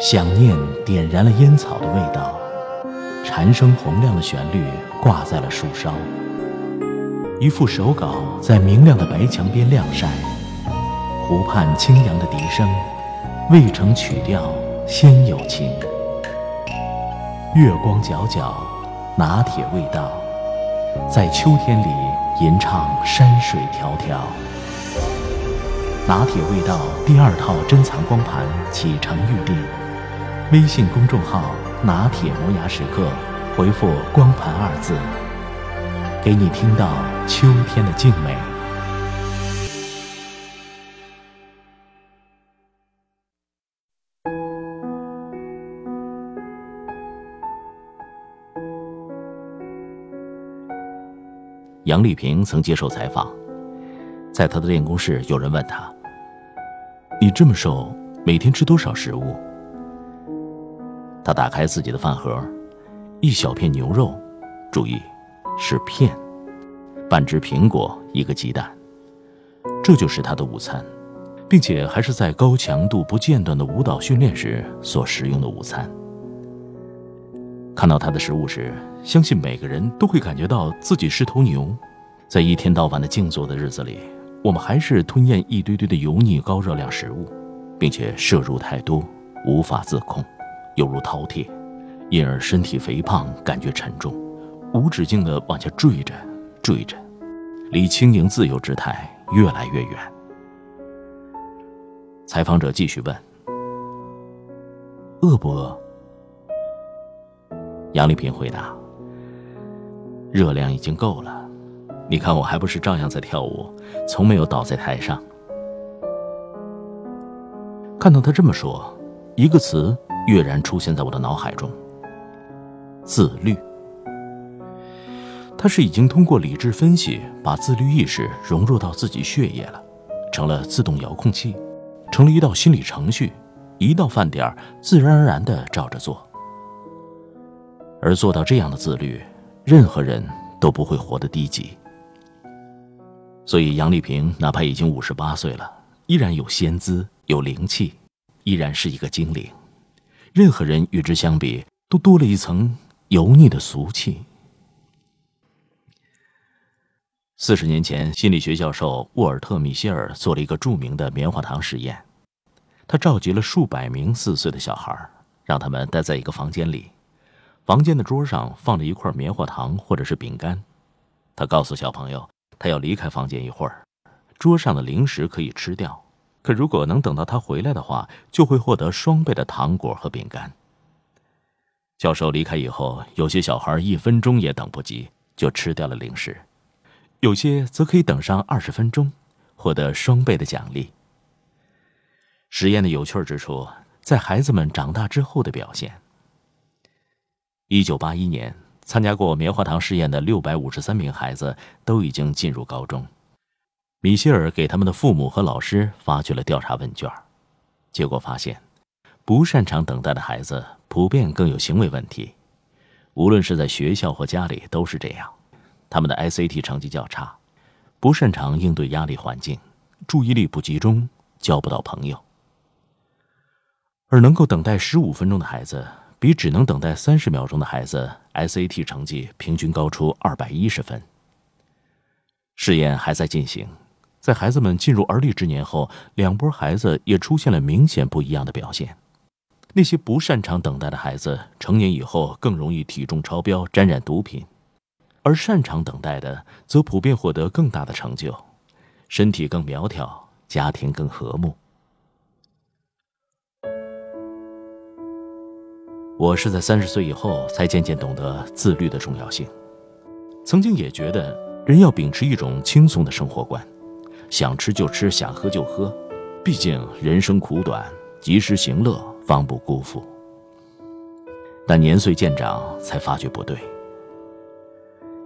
想念点燃了烟草的味道，蝉声洪亮的旋律挂在了树梢。一副手稿在明亮的白墙边晾晒，湖畔清扬的笛声，未成曲调先有情。月光皎皎，拿铁味道，在秋天里吟唱山水迢迢。拿铁味道第二套珍藏光盘启程预定，微信公众号“拿铁磨牙时刻”，回复“光盘”二字。给你听到秋天的静美。杨丽萍曾接受采访，在她的练功室，有人问她：“你这么瘦，每天吃多少食物？”她打开自己的饭盒，一小片牛肉，注意。是片，半只苹果，一个鸡蛋，这就是他的午餐，并且还是在高强度不间断的舞蹈训练时所食用的午餐。看到他的食物时，相信每个人都会感觉到自己是头牛。在一天到晚的静坐的日子里，我们还是吞咽一堆堆的油腻高热量食物，并且摄入太多，无法自控，犹如饕餮，因而身体肥胖，感觉沉重。无止境地往下坠着，坠着，离轻盈自由之态越来越远。采访者继续问：“饿不饿？”杨丽萍回答：“热量已经够了，你看我还不是照样在跳舞，从没有倒在台上。”看到他这么说，一个词跃然出现在我的脑海中：自律。他是已经通过理智分析，把自律意识融入到自己血液了，成了自动遥控器，成了一道心理程序，一到饭点自然而然的照着做。而做到这样的自律，任何人都不会活得低级。所以杨丽萍哪怕已经五十八岁了，依然有仙姿，有灵气，依然是一个精灵。任何人与之相比，都多了一层油腻的俗气。四十年前，心理学教授沃尔特·米歇尔做了一个著名的棉花糖实验。他召集了数百名四岁的小孩，让他们待在一个房间里，房间的桌上放着一块棉花糖或者是饼干。他告诉小朋友，他要离开房间一会儿，桌上的零食可以吃掉，可如果能等到他回来的话，就会获得双倍的糖果和饼干。教授离开以后，有些小孩一分钟也等不及，就吃掉了零食。有些则可以等上二十分钟，获得双倍的奖励。实验的有趣之处在孩子们长大之后的表现。一九八一年，参加过棉花糖试验的六百五十三名孩子都已经进入高中。米歇尔给他们的父母和老师发去了调查问卷，结果发现，不擅长等待的孩子普遍更有行为问题，无论是在学校或家里都是这样。他们的 ICT 成绩较差，不擅长应对压力环境，注意力不集中，交不到朋友。而能够等待十五分钟的孩子，比只能等待三十秒钟的孩子，SAT 成绩平均高出二百一十分。试验还在进行，在孩子们进入而立之年后，两波孩子也出现了明显不一样的表现。那些不擅长等待的孩子，成年以后更容易体重超标、沾染毒品。而擅长等待的，则普遍获得更大的成就，身体更苗条，家庭更和睦。我是在三十岁以后才渐渐懂得自律的重要性。曾经也觉得人要秉持一种轻松的生活观，想吃就吃，想喝就喝，毕竟人生苦短，及时行乐方不辜负。但年岁渐长，才发觉不对。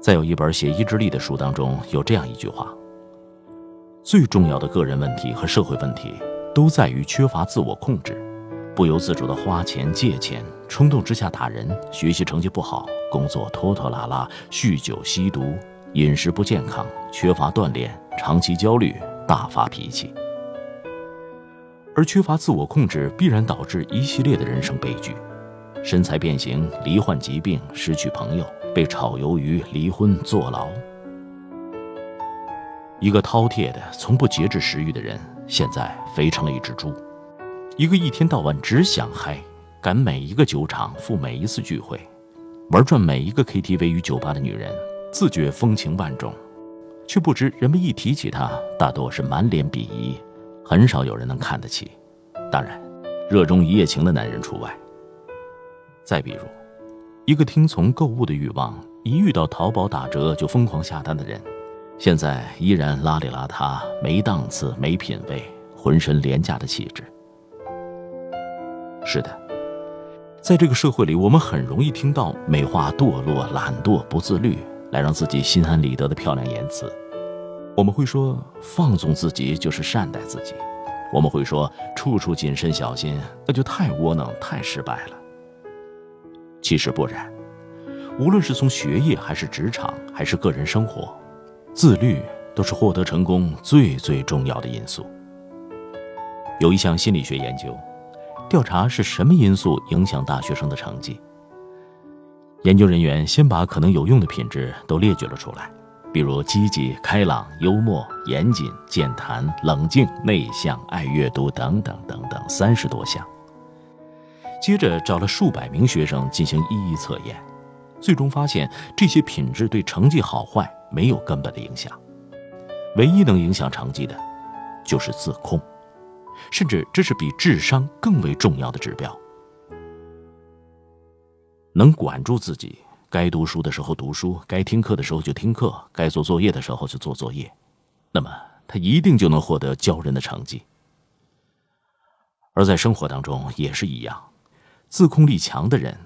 在有一本写意志力的书当中，有这样一句话：最重要的个人问题和社会问题，都在于缺乏自我控制，不由自主的花钱、借钱，冲动之下打人，学习成绩不好，工作拖拖拉拉，酗酒、吸毒，饮食不健康，缺乏锻炼，长期焦虑，大发脾气。而缺乏自我控制，必然导致一系列的人生悲剧：身材变形、罹患疾病、失去朋友、被炒鱿鱼、离婚、坐牢。一个饕餮的、从不节制食欲的人，现在肥成了一只猪；一个一天到晚只想嗨、赶每一个酒场、赴每一次聚会、玩转每一个 KTV 与酒吧的女人，自觉风情万种，却不知人们一提起她，大多是满脸鄙夷，很少有人能看得起。当然，热衷一夜情的男人除外。再比如，一个听从购物的欲望，一遇到淘宝打折就疯狂下单的人。现在依然邋里邋遢、没档次、没品位、浑身廉价的气质。是的，在这个社会里，我们很容易听到美化堕落、懒惰、不自律，来让自己心安理得的漂亮言辞。我们会说放纵自己就是善待自己，我们会说处处谨慎小心，那就太窝囊、太失败了。其实不然，无论是从学业，还是职场，还是个人生活。自律都是获得成功最最重要的因素。有一项心理学研究，调查是什么因素影响大学生的成绩。研究人员先把可能有用的品质都列举了出来，比如积极、开朗、幽默、严谨、健谈、冷静、内向、爱阅读等等等等三十多项。接着找了数百名学生进行一一测验，最终发现这些品质对成绩好坏。没有根本的影响，唯一能影响成绩的，就是自控，甚至这是比智商更为重要的指标。能管住自己，该读书的时候读书，该听课的时候就听课，该做作业的时候就做作业，那么他一定就能获得骄人的成绩。而在生活当中也是一样，自控力强的人，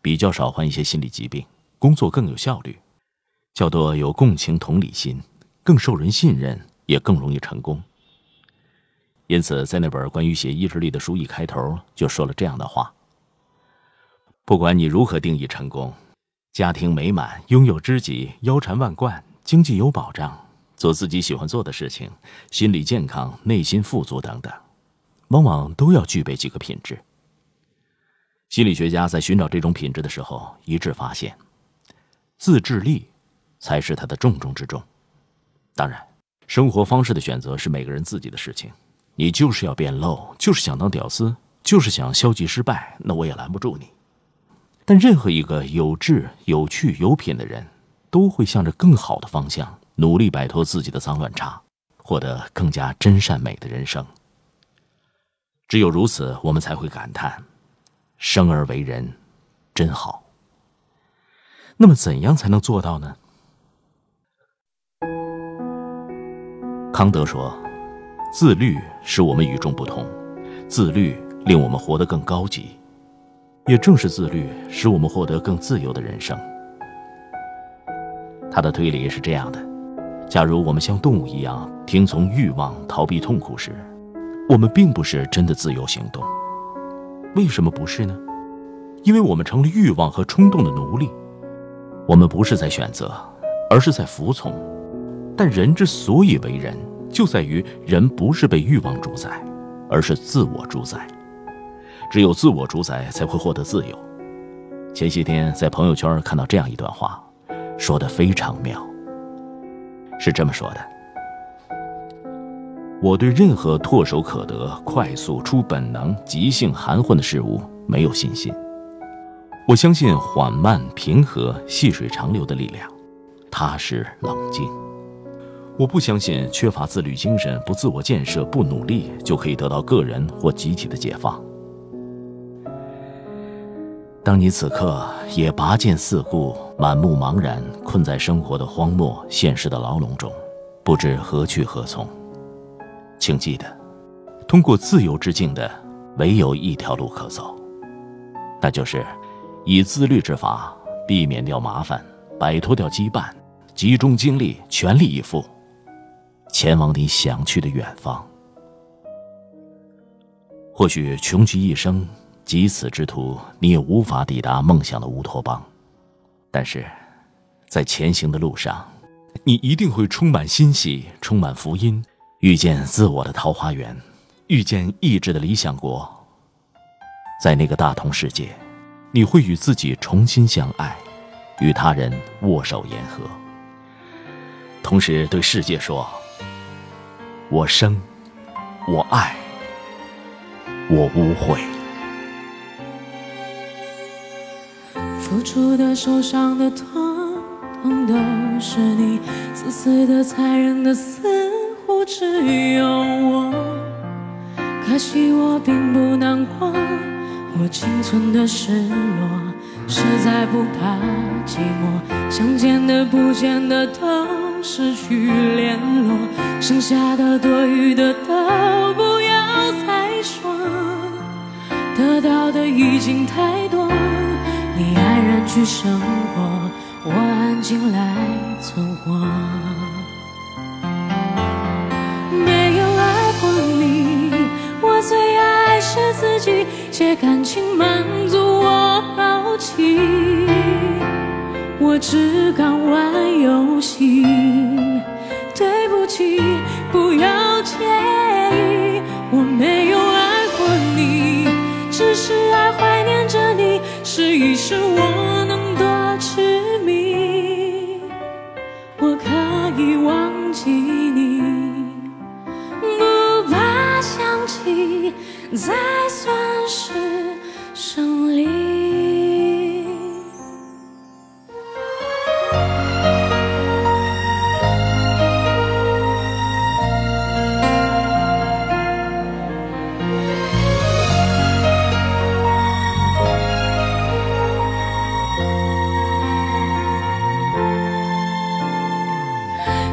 比较少患一些心理疾病，工作更有效率。较多有共情同理心，更受人信任，也更容易成功。因此，在那本关于写意志力的书一开头就说了这样的话：不管你如何定义成功，家庭美满、拥有知己、腰缠万贯、经济有保障、做自己喜欢做的事情、心理健康、内心富足等等，往往都要具备几个品质。心理学家在寻找这种品质的时候，一致发现，自制力。才是他的重中之重。当然，生活方式的选择是每个人自己的事情。你就是要变 low，，就是想当屌丝，就是想消极失败，那我也拦不住你。但任何一个有志、有趣、有品的人，都会向着更好的方向努力，摆脱自己的脏乱差，获得更加真善美的人生。只有如此，我们才会感叹：生而为人，真好。那么，怎样才能做到呢？康德说：“自律使我们与众不同，自律令我们活得更高级。也正是自律，使我们获得更自由的人生。”他的推理是这样的：假如我们像动物一样听从欲望、逃避痛苦时，我们并不是真的自由行动。为什么不是呢？因为我们成了欲望和冲动的奴隶。我们不是在选择，而是在服从。但人之所以为人，就在于人不是被欲望主宰，而是自我主宰。只有自我主宰，才会获得自由。前些天在朋友圈看到这样一段话，说的非常妙。是这么说的：我对任何唾手可得、快速出本能、即兴含混的事物没有信心。我相信缓慢、平和、细水长流的力量，踏实、冷静。我不相信缺乏自律精神、不自我建设、不努力就可以得到个人或集体的解放。当你此刻也拔剑四顾、满目茫然，困在生活的荒漠、现实的牢笼中，不知何去何从，请记得，通过自由之境的唯有一条路可走，那就是以自律之法避免掉麻烦，摆脱掉羁绊，集中精力，全力以赴。前往你想去的远方。或许穷极一生，及此之途，你也无法抵达梦想的乌托邦。但是，在前行的路上，你一定会充满欣喜，充满福音，遇见自我的桃花源，遇见意志的理想国。在那个大同世界，你会与自己重新相爱，与他人握手言和，同时对世界说：“我生，我爱，我无悔。”付出的、受伤的、痛，痛都是你；自私的、残忍的，似乎只有我。可惜我并不难过。我仅存的失落，实在不怕寂寞。想见的、不见的都失去联络，剩下的、多余的都不要再说。得到的已经太多，你安然去生活，我安静来存活。没有爱过你，我最爱是自己。借感我只敢玩游戏。对不起，不要介意，我没有爱过你，只是爱怀念着你，试一试我能多痴迷。我可以忘记你，不怕想起。再算是胜利。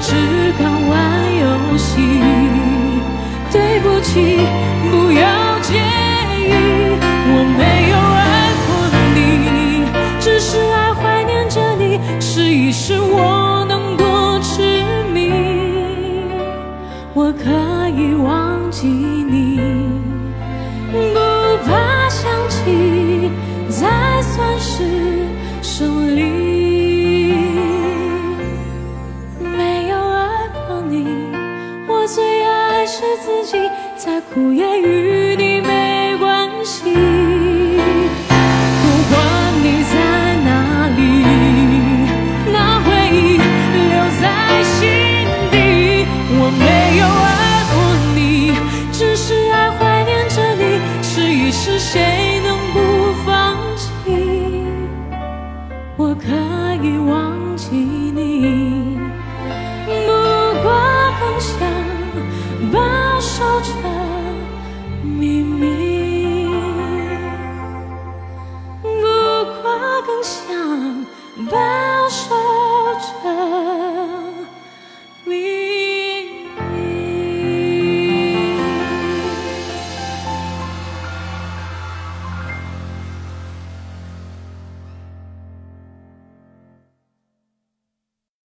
只敢玩游戏。对不起，不要守着。